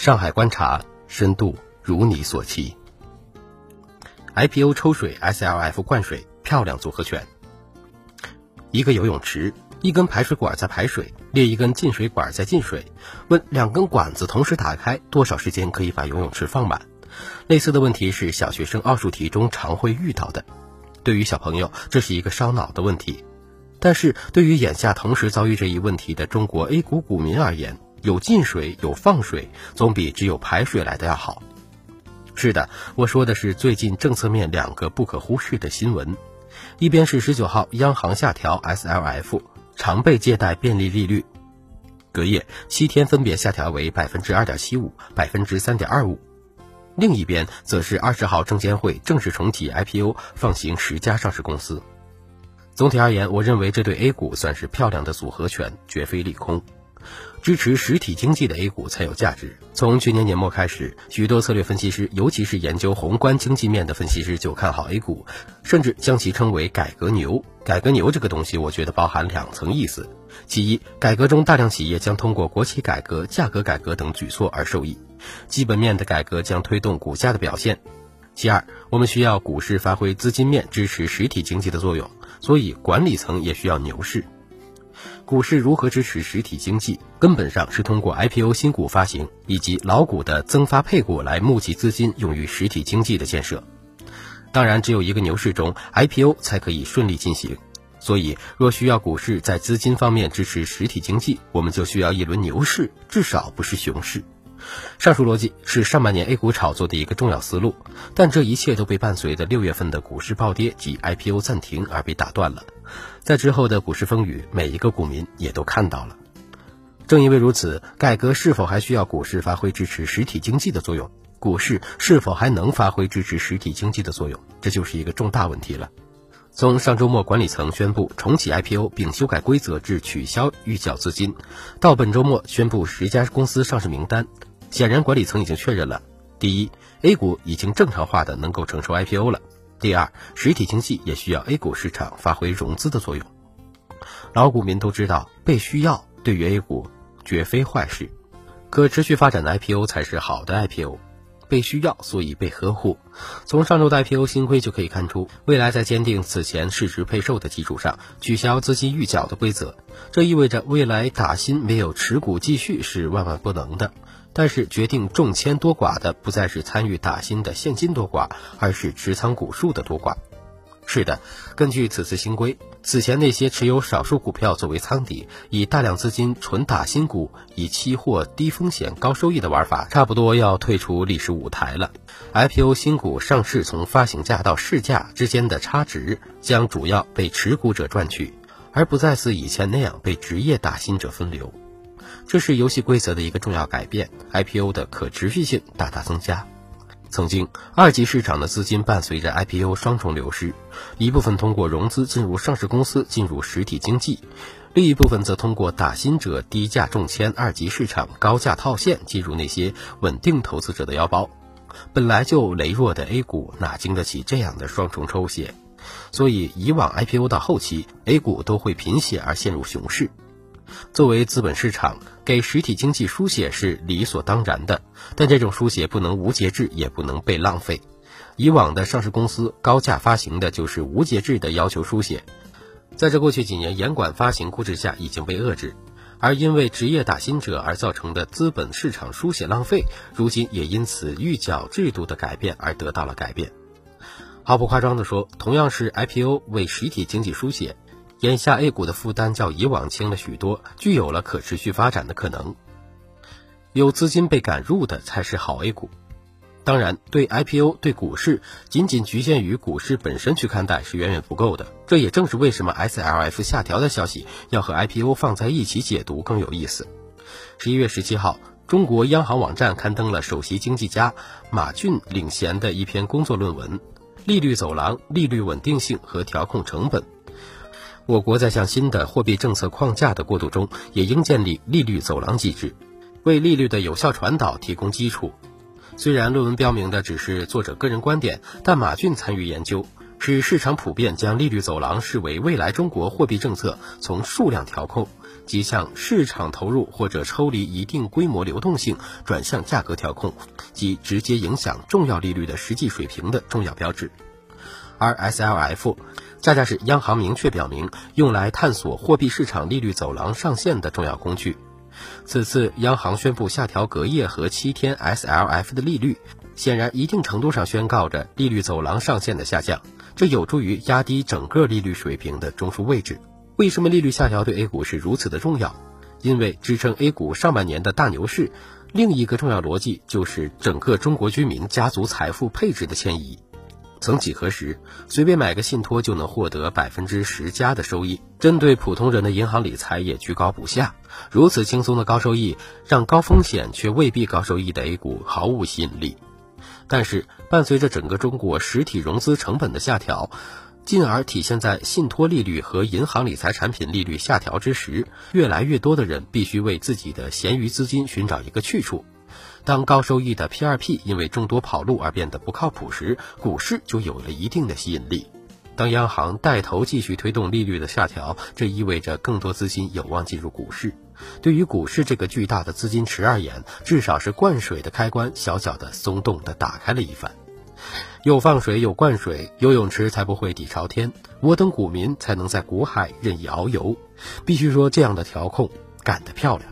上海观察深度如你所期。IPO 抽水，SLF 灌水，漂亮组合拳。一个游泳池，一根排水管在排水，另一根进水管在进水。问两根管子同时打开，多少时间可以把游泳池放满？类似的问题是小学生奥数题中常会遇到的。对于小朋友，这是一个烧脑的问题。但是对于眼下同时遭遇这一问题的中国 A 股股民而言，有进水有放水，总比只有排水来的要好。是的，我说的是最近政策面两个不可忽视的新闻，一边是十九号央行下调 SLF 常备借贷便利利率，隔夜七天分别下调为百分之二点七五、百分之三点二五；另一边则是二十号证监会正式重启 IPO，放行十家上市公司。总体而言，我认为这对 A 股算是漂亮的组合拳，绝非利空。支持实体经济的 A 股才有价值。从去年年末开始，许多策略分析师，尤其是研究宏观经济面的分析师，就看好 A 股，甚至将其称为“改革牛”。改革牛这个东西，我觉得包含两层意思：其一，改革中大量企业将通过国企改革、价格改革等举措而受益，基本面的改革将推动股价的表现；其二，我们需要股市发挥资金面支持实体经济的作用，所以管理层也需要牛市。股市如何支持实体经济？根本上是通过 IPO 新股发行以及老股的增发配股来募集资金，用于实体经济的建设。当然，只有一个牛市中，IPO 才可以顺利进行。所以，若需要股市在资金方面支持实体经济，我们就需要一轮牛市，至少不是熊市。上述逻辑是上半年 A 股炒作的一个重要思路，但这一切都被伴随着六月份的股市暴跌及 IPO 暂停而被打断了。在之后的股市风雨，每一个股民也都看到了。正因为如此，改革是否还需要股市发挥支持实体经济的作用？股市是否还能发挥支持实体经济的作用？这就是一个重大问题了。从上周末管理层宣布重启 IPO 并修改规则至取消预缴资金，到本周末宣布十家公司上市名单。显然，管理层已经确认了：第一，A 股已经正常化的能够承受 IPO 了；第二，实体经济也需要 A 股市场发挥融资的作用。老股民都知道，被需要对于 A 股绝非坏事，可持续发展的 IPO 才是好的 IPO。被需要，所以被呵护。从上周的 IPO 新规就可以看出，未来在坚定此前市值配售的基础上，取消资金预缴的规则，这意味着未来打新没有持股继续是万万不能的。但是，决定重签多寡的不再是参与打新的现金多寡，而是持仓股数的多寡。是的，根据此次新规，此前那些持有少数股票作为仓底，以大量资金纯打新股，以期货低风险高收益的玩法，差不多要退出历史舞台了。IPO 新股上市从发行价到市价之间的差值，将主要被持股者赚取，而不再似以前那样被职业打新者分流。这是游戏规则的一个重要改变，IPO 的可持续性大大增加。曾经，二级市场的资金伴随着 IPO 双重流失，一部分通过融资进入上市公司，进入实体经济；另一部分则通过打新者低价中签二级市场高价套现，进入那些稳定投资者的腰包。本来就羸弱的 A 股哪经得起这样的双重抽血？所以，以往 IPO 到后期，A 股都会贫血而陷入熊市。作为资本市场，给实体经济输血是理所当然的，但这种输血不能无节制，也不能被浪费。以往的上市公司高价发行的就是无节制的要求输血，在这过去几年严管发行估值下已经被遏制，而因为职业打新者而造成的资本市场输血浪费，如今也因此预缴制度的改变而得到了改变。毫不夸张地说，同样是 IPO 为实体经济输血。眼下 A 股的负担较以往轻了许多，具有了可持续发展的可能。有资金被赶入的才是好 A 股。当然，对 IPO、对股市仅仅局限于股市本身去看待是远远不够的。这也正是为什么 SLF 下调的消息要和 IPO 放在一起解读更有意思。十一月十七号，中国央行网站刊登了首席经济家马骏领衔的一篇工作论文：利率走廊、利率稳定性和调控成本。我国在向新的货币政策框架的过渡中，也应建立利率走廊机制，为利率的有效传导提供基础。虽然论文标明的只是作者个人观点，但马骏参与研究，使市场普遍将利率走廊视为未来中国货币政策从数量调控即向市场投入或者抽离一定规模流动性，转向价格调控及直接影响重要利率的实际水平的重要标志。RSLF 恰恰是央行明确表明用来探索货币市场利率走廊上限的重要工具。此次央行宣布下调隔夜和七天 SLF 的利率，显然一定程度上宣告着利率走廊上限的下降，这有助于压低整个利率水平的中枢位置。为什么利率下调对 A 股是如此的重要？因为支撑 A 股上半年的大牛市，另一个重要逻辑就是整个中国居民家族财富配置的迁移。曾几何时，随便买个信托就能获得百分之十加的收益，针对普通人的银行理财也居高不下。如此轻松的高收益，让高风险却未必高收益的 A 股毫无吸引力。但是，伴随着整个中国实体融资成本的下调，进而体现在信托利率和银行理财产品利率下调之时，越来越多的人必须为自己的闲余资金寻找一个去处。当高收益的 P2P 因为众多跑路而变得不靠谱时，股市就有了一定的吸引力。当央行带头继续推动利率的下调，这意味着更多资金有望进入股市。对于股市这个巨大的资金池而言，至少是灌水的开关小小的松动的打开了一番。有放水，有灌水，游泳池才不会底朝天，我等股民才能在股海任意遨游。必须说，这样的调控干得漂亮。